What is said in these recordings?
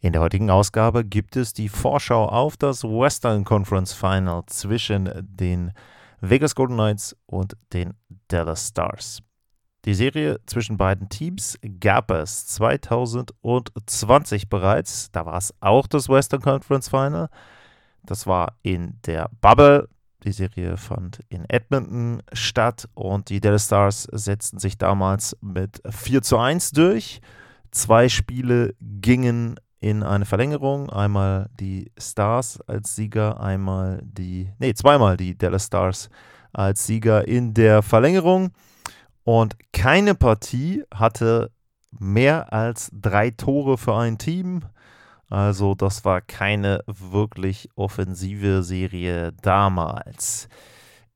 In der heutigen Ausgabe gibt es die Vorschau auf das Western Conference Final zwischen den Vegas Golden Knights und den Dallas Stars. Die Serie zwischen beiden Teams gab es 2020 bereits. Da war es auch das Western Conference Final. Das war in der Bubble. Die Serie fand in Edmonton statt und die Dallas Stars setzten sich damals mit 4 zu 1 durch. Zwei Spiele gingen in eine Verlängerung. Einmal die Stars als Sieger, einmal die, nee, zweimal die Dallas Stars als Sieger in der Verlängerung. Und keine Partie hatte mehr als drei Tore für ein Team. Also das war keine wirklich offensive Serie damals.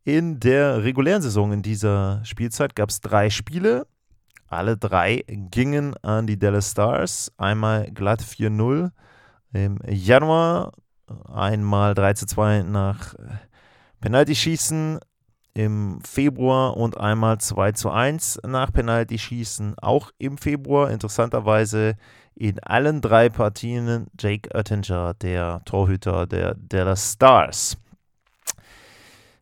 In der regulären Saison in dieser Spielzeit gab es drei Spiele. Alle drei gingen an die Dallas Stars. Einmal glatt 4-0 im Januar, einmal 3-2 nach Penalty-Schießen im Februar und einmal 2-1 nach Penalty-Schießen auch im Februar. Interessanterweise in allen drei Partien Jake Oettinger, der Torhüter der Dallas Stars.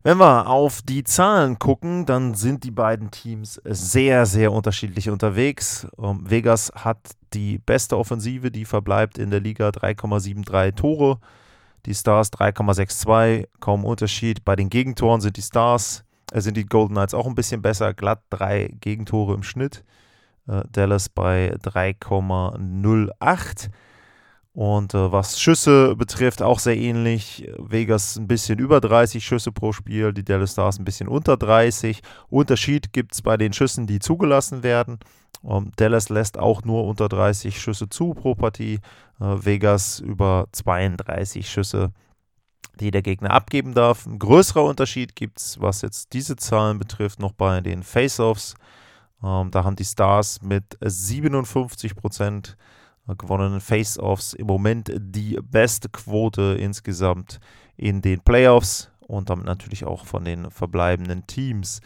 Wenn wir auf die Zahlen gucken, dann sind die beiden Teams sehr, sehr unterschiedlich unterwegs. Ähm, Vegas hat die beste Offensive, die verbleibt in der Liga 3,73 Tore. Die Stars 3,62, kaum Unterschied. Bei den Gegentoren sind die Stars, äh, sind die Golden Knights auch ein bisschen besser, glatt drei Gegentore im Schnitt. Äh, Dallas bei 3,08. Und äh, was Schüsse betrifft, auch sehr ähnlich. Vegas ein bisschen über 30 Schüsse pro Spiel, die Dallas Stars ein bisschen unter 30. Unterschied gibt es bei den Schüssen, die zugelassen werden. Ähm, Dallas lässt auch nur unter 30 Schüsse zu pro Partie. Äh, Vegas über 32 Schüsse, die der Gegner abgeben darf. Ein größerer Unterschied gibt es, was jetzt diese Zahlen betrifft, noch bei den Face-Offs. Ähm, da haben die Stars mit 57 Prozent gewonnenen Face-Offs im Moment die beste Quote insgesamt in den Playoffs und damit natürlich auch von den verbleibenden Teams.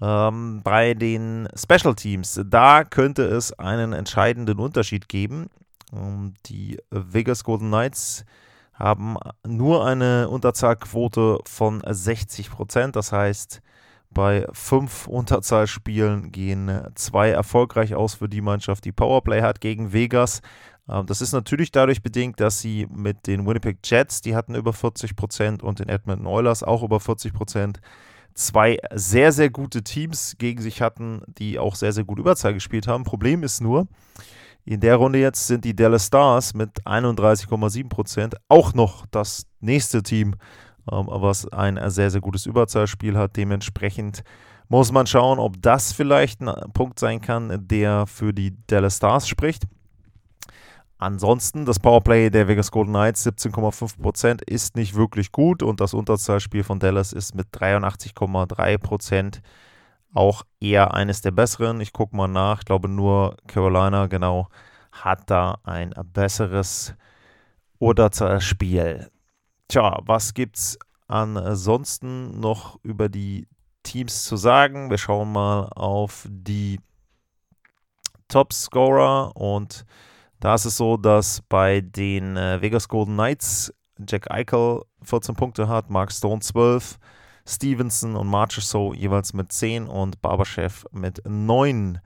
Ähm, bei den Special Teams, da könnte es einen entscheidenden Unterschied geben. Ähm, die Vegas Golden Knights haben nur eine Unterzahlquote von 60 Prozent. Das heißt, bei fünf Unterzahlspielen gehen zwei erfolgreich aus für die Mannschaft, die Powerplay hat gegen Vegas. Ähm, das ist natürlich dadurch bedingt, dass sie mit den Winnipeg Jets, die hatten über 40 Prozent, und den Edmonton Oilers auch über 40 Prozent, zwei sehr, sehr gute Teams gegen sich hatten, die auch sehr, sehr gut Überzahl gespielt haben. Problem ist nur, in der Runde jetzt sind die Dallas Stars mit 31,7 Prozent auch noch das nächste Team, was ein sehr, sehr gutes Überzahlspiel hat. Dementsprechend muss man schauen, ob das vielleicht ein Punkt sein kann, der für die Dallas Stars spricht. Ansonsten, das Powerplay der Vegas Golden Knights 17,5% ist nicht wirklich gut und das Unterzahlspiel von Dallas ist mit 83,3% auch eher eines der besseren. Ich gucke mal nach, ich glaube nur Carolina genau hat da ein besseres Unterzahlspiel. Tja, was gibt's ansonsten noch über die Teams zu sagen? Wir schauen mal auf die Topscorer und da ist es so, dass bei den äh, Vegas Golden Knights Jack Eichel 14 Punkte hat, Mark Stone 12, Stevenson und Marchessault jeweils mit 10 und Barberchef mit 9.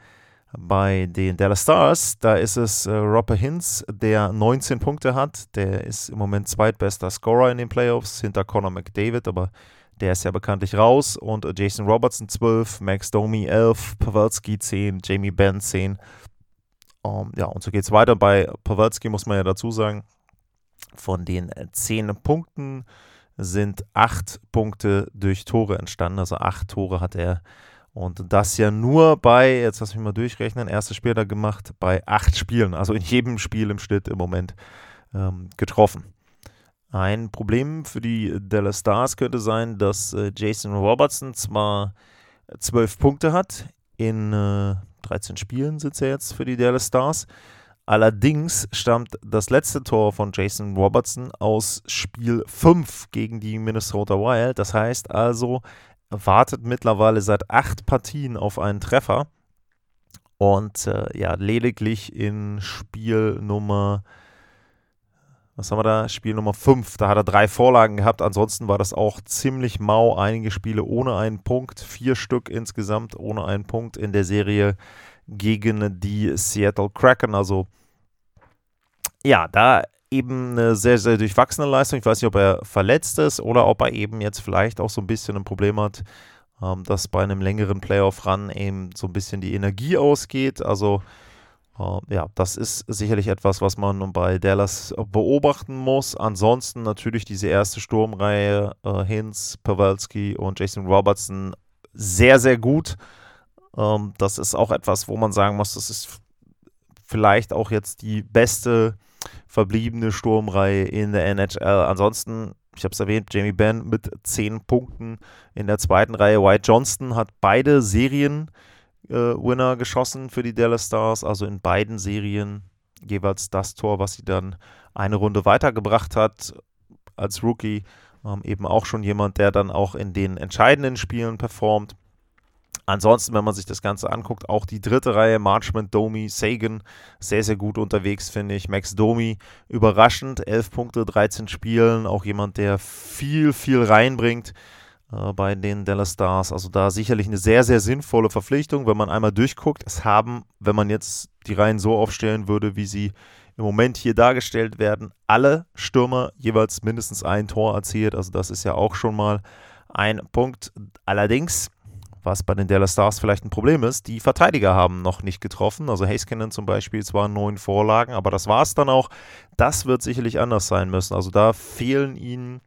Bei den Dallas Stars, da ist es äh, Robert Hintz, der 19 Punkte hat. Der ist im Moment zweitbester Scorer in den Playoffs hinter Conor McDavid, aber der ist ja bekanntlich raus. Und äh, Jason Robertson 12, Max Domi 11, Pavelski 10, Jamie Benn 10. Um, ja, und so geht es weiter. Bei Pavelski muss man ja dazu sagen, von den 10 Punkten sind 8 Punkte durch Tore entstanden. Also 8 Tore hat er und das ja nur bei, jetzt lass mich mal durchrechnen, erstes Spiel da gemacht, bei acht Spielen, also in jedem Spiel im Schnitt im Moment ähm, getroffen. Ein Problem für die Dallas Stars könnte sein, dass äh, Jason Robertson zwar zwölf Punkte hat, in äh, 13 Spielen sind er jetzt für die Dallas Stars. Allerdings stammt das letzte Tor von Jason Robertson aus Spiel 5 gegen die Minnesota Wild. Das heißt also, wartet mittlerweile seit acht Partien auf einen Treffer. Und äh, ja, lediglich in Spiel Nummer, was haben wir da? Spiel Nummer 5, da hat er drei Vorlagen gehabt. Ansonsten war das auch ziemlich mau. Einige Spiele ohne einen Punkt, vier Stück insgesamt ohne einen Punkt in der Serie gegen die Seattle Kraken. Also ja, da eben eine sehr, sehr durchwachsene Leistung. Ich weiß nicht, ob er verletzt ist oder ob er eben jetzt vielleicht auch so ein bisschen ein Problem hat, ähm, dass bei einem längeren Playoff-Run eben so ein bisschen die Energie ausgeht. Also äh, ja, das ist sicherlich etwas, was man bei Dallas beobachten muss. Ansonsten natürlich diese erste Sturmreihe, äh, Hinz, Pawelski und Jason Robertson, sehr, sehr gut. Ähm, das ist auch etwas, wo man sagen muss, das ist vielleicht auch jetzt die beste verbliebene Sturmreihe in der NHL. Ansonsten ich habe es erwähnt, Jamie Benn mit 10 Punkten in der zweiten Reihe. White Johnston hat beide Serien-Winner äh, geschossen für die Dallas Stars, also in beiden Serien jeweils das Tor, was sie dann eine Runde weitergebracht hat als Rookie. Ähm, eben auch schon jemand, der dann auch in den entscheidenden Spielen performt. Ansonsten, wenn man sich das Ganze anguckt, auch die dritte Reihe, Marchment, Domi, Sagan, sehr, sehr gut unterwegs, finde ich. Max Domi, überraschend, 11 Punkte, 13 Spielen, auch jemand, der viel, viel reinbringt äh, bei den Dallas Stars. Also da sicherlich eine sehr, sehr sinnvolle Verpflichtung, wenn man einmal durchguckt. Es haben, wenn man jetzt die Reihen so aufstellen würde, wie sie im Moment hier dargestellt werden, alle Stürmer jeweils mindestens ein Tor erzielt. Also das ist ja auch schon mal ein Punkt. Allerdings was bei den Dallas Stars vielleicht ein Problem ist, die Verteidiger haben noch nicht getroffen. Also Haskinen zum Beispiel zwar neun Vorlagen, aber das war es dann auch. Das wird sicherlich anders sein müssen. Also da fehlen ihnen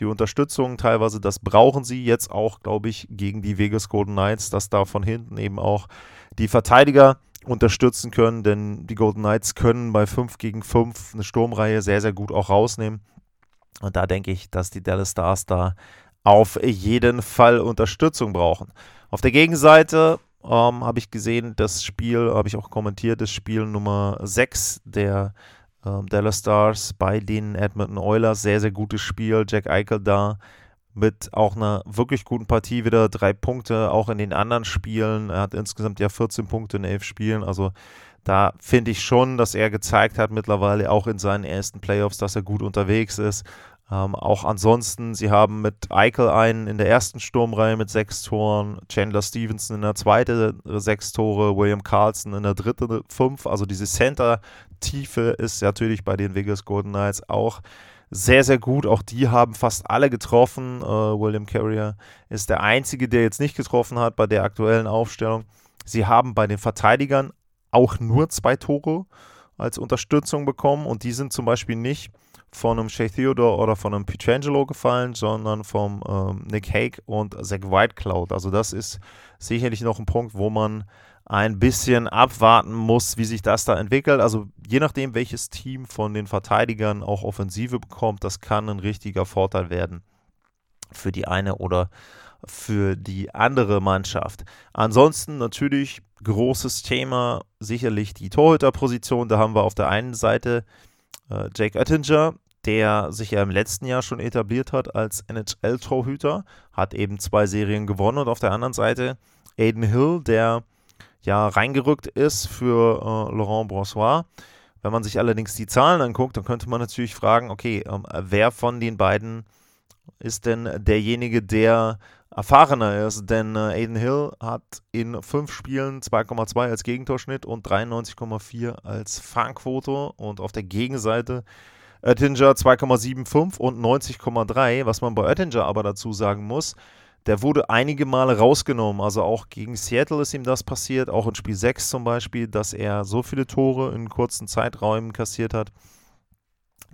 die Unterstützung teilweise. Das brauchen sie jetzt auch, glaube ich, gegen die Vegas Golden Knights, dass da von hinten eben auch die Verteidiger unterstützen können, denn die Golden Knights können bei 5 gegen 5 eine Sturmreihe sehr, sehr gut auch rausnehmen. Und da denke ich, dass die Dallas Stars da auf jeden Fall Unterstützung brauchen. Auf der Gegenseite ähm, habe ich gesehen, das Spiel, habe ich auch kommentiert, das Spiel Nummer 6 der ähm, Dallas Stars bei den Edmonton Oilers. Sehr, sehr gutes Spiel. Jack Eichel da mit auch einer wirklich guten Partie wieder. Drei Punkte auch in den anderen Spielen. Er hat insgesamt ja 14 Punkte in elf Spielen. Also da finde ich schon, dass er gezeigt hat mittlerweile auch in seinen ersten Playoffs, dass er gut unterwegs ist. Ähm, auch ansonsten, sie haben mit Eichel einen in der ersten Sturmreihe mit sechs Toren, Chandler Stevenson in der zweiten äh, sechs Tore, William Carlson in der dritten fünf. Also diese Center-Tiefe ist natürlich bei den Vegas Golden Knights auch sehr, sehr gut. Auch die haben fast alle getroffen. Äh, William Carrier ist der Einzige, der jetzt nicht getroffen hat bei der aktuellen Aufstellung. Sie haben bei den Verteidigern auch nur zwei Tore als Unterstützung bekommen und die sind zum Beispiel nicht von einem Shea Theodore oder von einem Pietrangelo gefallen, sondern vom ähm, Nick Hague und Zach Whitecloud. Also das ist sicherlich noch ein Punkt, wo man ein bisschen abwarten muss, wie sich das da entwickelt. Also je nachdem, welches Team von den Verteidigern auch Offensive bekommt, das kann ein richtiger Vorteil werden für die eine oder für die andere Mannschaft. Ansonsten natürlich großes Thema, sicherlich die Torhüterposition. Da haben wir auf der einen Seite äh, Jake Oettinger, der sich ja im letzten Jahr schon etabliert hat als NHL-Torhüter, hat eben zwei Serien gewonnen und auf der anderen Seite Aiden Hill, der ja reingerückt ist für äh, Laurent Brossois. Wenn man sich allerdings die Zahlen anguckt, dann könnte man natürlich fragen, okay, ähm, wer von den beiden ist denn derjenige, der erfahrener ist? Denn äh, Aiden Hill hat in fünf Spielen 2,2 als Gegentorschnitt und 93,4 als Fangquote und auf der Gegenseite Oettinger 2,75 und 90,3. Was man bei Oettinger aber dazu sagen muss, der wurde einige Male rausgenommen. Also auch gegen Seattle ist ihm das passiert, auch in Spiel 6 zum Beispiel, dass er so viele Tore in kurzen Zeiträumen kassiert hat,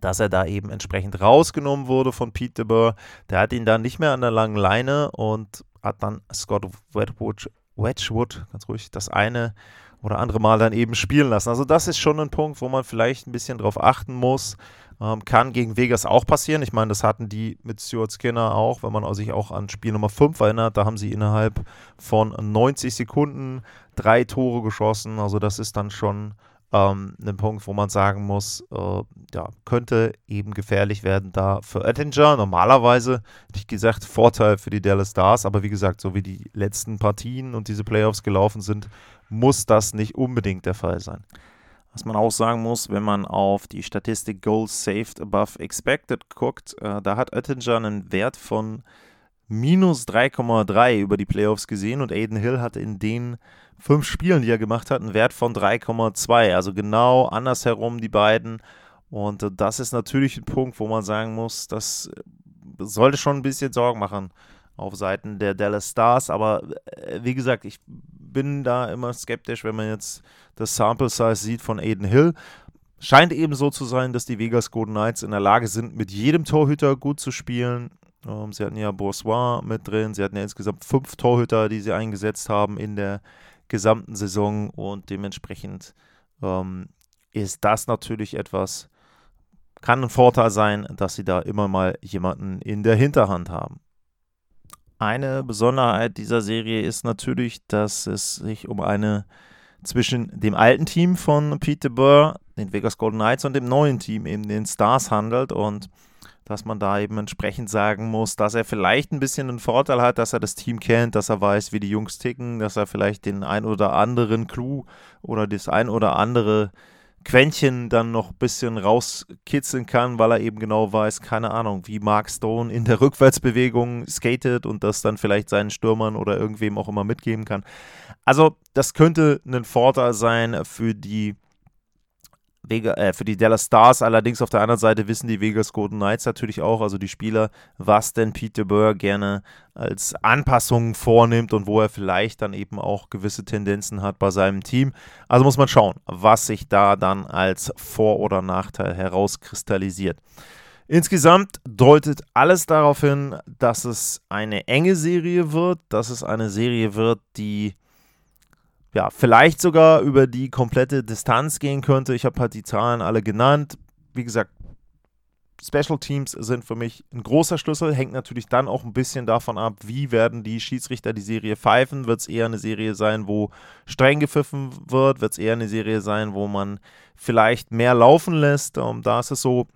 dass er da eben entsprechend rausgenommen wurde von Pete DeBoer. Der hat ihn dann nicht mehr an der langen Leine und hat dann Scott Wedgwood, Wedgwood ganz ruhig, das eine oder andere Mal dann eben spielen lassen. Also das ist schon ein Punkt, wo man vielleicht ein bisschen drauf achten muss. Ähm, kann gegen Vegas auch passieren. Ich meine, das hatten die mit Stuart Skinner auch, wenn man sich auch an Spiel Nummer 5 erinnert. Da haben sie innerhalb von 90 Sekunden drei Tore geschossen. Also das ist dann schon ähm, ein Punkt, wo man sagen muss, äh, ja, könnte eben gefährlich werden da für Ettinger. Normalerweise, wie gesagt, Vorteil für die Dallas Stars, aber wie gesagt, so wie die letzten Partien und diese Playoffs gelaufen sind, muss das nicht unbedingt der Fall sein. Was man auch sagen muss, wenn man auf die Statistik Goals Saved Above Expected guckt, äh, da hat Oettinger einen Wert von minus 3,3 über die Playoffs gesehen und Aiden Hill hat in den fünf Spielen, die er gemacht hat, einen Wert von 3,2. Also genau andersherum die beiden. Und äh, das ist natürlich ein Punkt, wo man sagen muss, das äh, sollte schon ein bisschen Sorgen machen auf Seiten der Dallas Stars. Aber äh, wie gesagt, ich bin da immer skeptisch, wenn man jetzt das Sample Size sieht von Aiden Hill. Scheint eben so zu sein, dass die Vegas Golden Knights in der Lage sind, mit jedem Torhüter gut zu spielen. Ähm, sie hatten ja Boursois mit drin, sie hatten ja insgesamt fünf Torhüter, die sie eingesetzt haben in der gesamten Saison und dementsprechend ähm, ist das natürlich etwas, kann ein Vorteil sein, dass sie da immer mal jemanden in der Hinterhand haben. Eine Besonderheit dieser Serie ist natürlich, dass es sich um eine zwischen dem alten Team von Pete Burr, den Vegas Golden Knights, und dem neuen Team, eben den Stars, handelt und dass man da eben entsprechend sagen muss, dass er vielleicht ein bisschen einen Vorteil hat, dass er das Team kennt, dass er weiß, wie die Jungs ticken, dass er vielleicht den ein oder anderen Clou oder das ein oder andere Quäntchen dann noch ein bisschen rauskitzeln kann, weil er eben genau weiß, keine Ahnung, wie Mark Stone in der Rückwärtsbewegung skatet und das dann vielleicht seinen Stürmern oder irgendwem auch immer mitgeben kann. Also, das könnte ein Vorteil sein für die Vega, äh, für die Dallas Stars. Allerdings auf der anderen Seite wissen die Vegas Golden Knights natürlich auch, also die Spieler, was denn Peter Burr gerne als Anpassungen vornimmt und wo er vielleicht dann eben auch gewisse Tendenzen hat bei seinem Team. Also muss man schauen, was sich da dann als Vor- oder Nachteil herauskristallisiert. Insgesamt deutet alles darauf hin, dass es eine enge Serie wird, dass es eine Serie wird, die ja, vielleicht sogar über die komplette Distanz gehen könnte. Ich habe halt die Zahlen alle genannt. Wie gesagt, Special Teams sind für mich ein großer Schlüssel. Hängt natürlich dann auch ein bisschen davon ab, wie werden die Schiedsrichter die Serie pfeifen. Wird es eher eine Serie sein, wo streng gepfiffen wird? Wird es eher eine Serie sein, wo man vielleicht mehr laufen lässt? Um, ähm, da ist es so,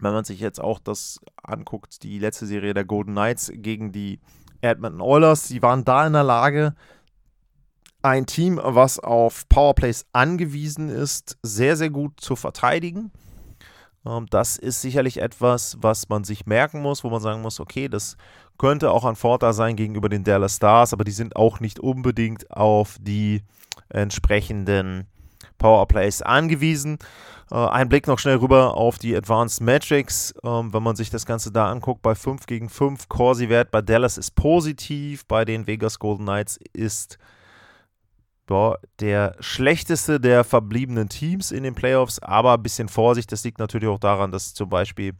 wenn man sich jetzt auch das anguckt, die letzte Serie der Golden Knights gegen die Edmonton Oilers, sie waren da in der Lage, ein Team, was auf Powerplays angewiesen ist, sehr, sehr gut zu verteidigen. Ähm, das ist sicherlich etwas, was man sich merken muss, wo man sagen muss, okay, das könnte auch ein Vorteil sein gegenüber den Dallas Stars, aber die sind auch nicht unbedingt auf die entsprechenden Powerplays angewiesen. Äh, ein Blick noch schnell rüber auf die Advanced Metrics. Ähm, wenn man sich das Ganze da anguckt, bei 5 gegen 5, Corsi-Wert bei Dallas ist positiv, bei den Vegas Golden Knights ist ja, der schlechteste der verbliebenen Teams in den Playoffs, aber ein bisschen Vorsicht, das liegt natürlich auch daran, dass zum Beispiel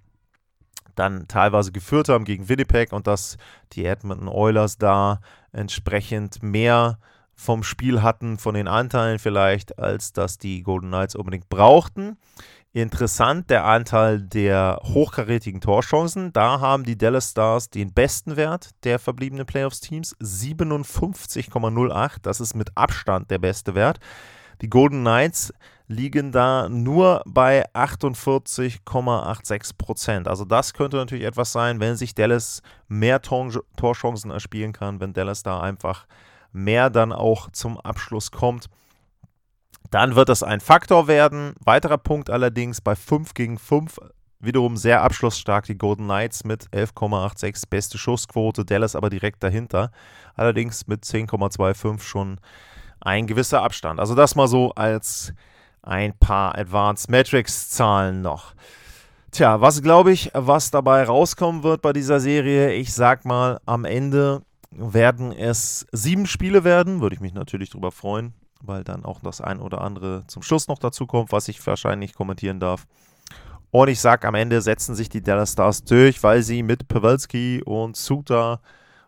dann teilweise geführt haben gegen Winnipeg und dass die Edmonton Oilers da entsprechend mehr vom Spiel hatten, von den Anteilen vielleicht, als dass die Golden Knights unbedingt brauchten. Interessant der Anteil der hochkarätigen Torchancen. Da haben die Dallas Stars den besten Wert der verbliebenen Playoffs-Teams, 57,08. Das ist mit Abstand der beste Wert. Die Golden Knights liegen da nur bei 48,86 Prozent. Also das könnte natürlich etwas sein, wenn sich Dallas mehr Tor Torchancen erspielen kann, wenn Dallas da einfach mehr dann auch zum Abschluss kommt. Dann wird das ein Faktor werden. Weiterer Punkt allerdings bei 5 gegen 5 wiederum sehr abschlussstark die Golden Knights mit 11,86 beste Schussquote, Dallas aber direkt dahinter. Allerdings mit 10,25 schon ein gewisser Abstand. Also das mal so als ein paar Advanced Metrics Zahlen noch. Tja, was glaube ich, was dabei rauskommen wird bei dieser Serie? Ich sag mal, am Ende werden es sieben Spiele werden. Würde ich mich natürlich darüber freuen weil dann auch das ein oder andere zum Schluss noch dazu kommt, was ich wahrscheinlich kommentieren darf. Und ich sage, am Ende setzen sich die Dallas Stars durch, weil sie mit Pavelski und Suter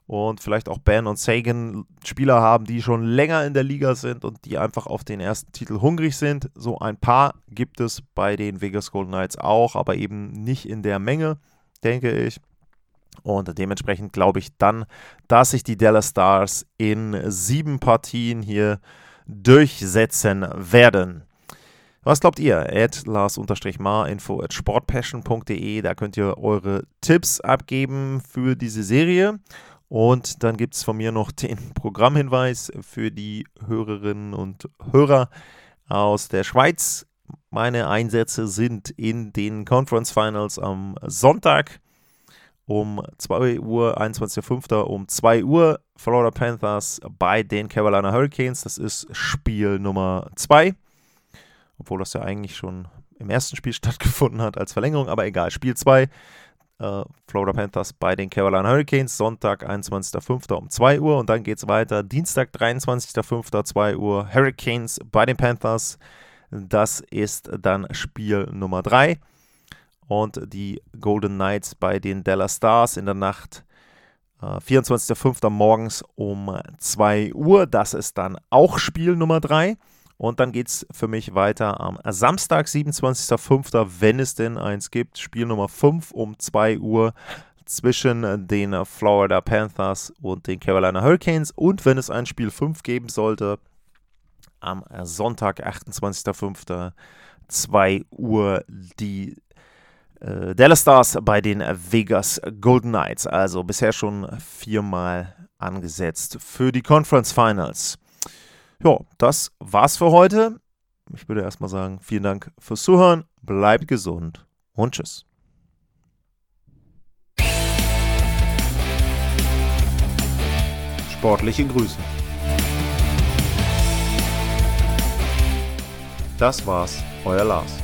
und vielleicht auch Ben und Sagan Spieler haben, die schon länger in der Liga sind und die einfach auf den ersten Titel hungrig sind. So ein paar gibt es bei den Vegas Golden Knights auch, aber eben nicht in der Menge, denke ich. Und dementsprechend glaube ich dann, dass sich die Dallas Stars in sieben Partien hier durchsetzen werden. Was glaubt ihr? At Lars-Mar, info at sportpassion.de. Da könnt ihr eure Tipps abgeben für diese Serie. Und dann gibt es von mir noch den Programmhinweis für die Hörerinnen und Hörer aus der Schweiz. Meine Einsätze sind in den Conference Finals am Sonntag um 2 Uhr, 21.05. um 2 Uhr. Florida Panthers bei den Carolina Hurricanes. Das ist Spiel Nummer 2. Obwohl das ja eigentlich schon im ersten Spiel stattgefunden hat als Verlängerung, aber egal. Spiel 2. Äh, Florida Panthers bei den Carolina Hurricanes. Sonntag, 21.05. um 2 Uhr. Und dann geht es weiter. Dienstag, 23.05. 2 Uhr. Hurricanes bei den Panthers. Das ist dann Spiel Nummer 3 und die Golden Knights bei den Dallas Stars in der Nacht. Äh, 24.05. morgens um 2 Uhr. Das ist dann auch Spiel Nummer 3. Und dann geht es für mich weiter am Samstag, 27.05., wenn es denn eins gibt. Spiel Nummer 5 um 2 Uhr zwischen den Florida Panthers und den Carolina Hurricanes. Und wenn es ein Spiel 5 geben sollte, am Sonntag, 28.05., 2 Uhr die äh, Dallas Stars bei den Vegas Golden Knights. Also bisher schon viermal angesetzt für die Conference Finals. Ja, das war's für heute. Ich würde erstmal sagen, vielen Dank fürs Zuhören, bleibt gesund und tschüss. Sportliche Grüße. Das war's, euer Lars.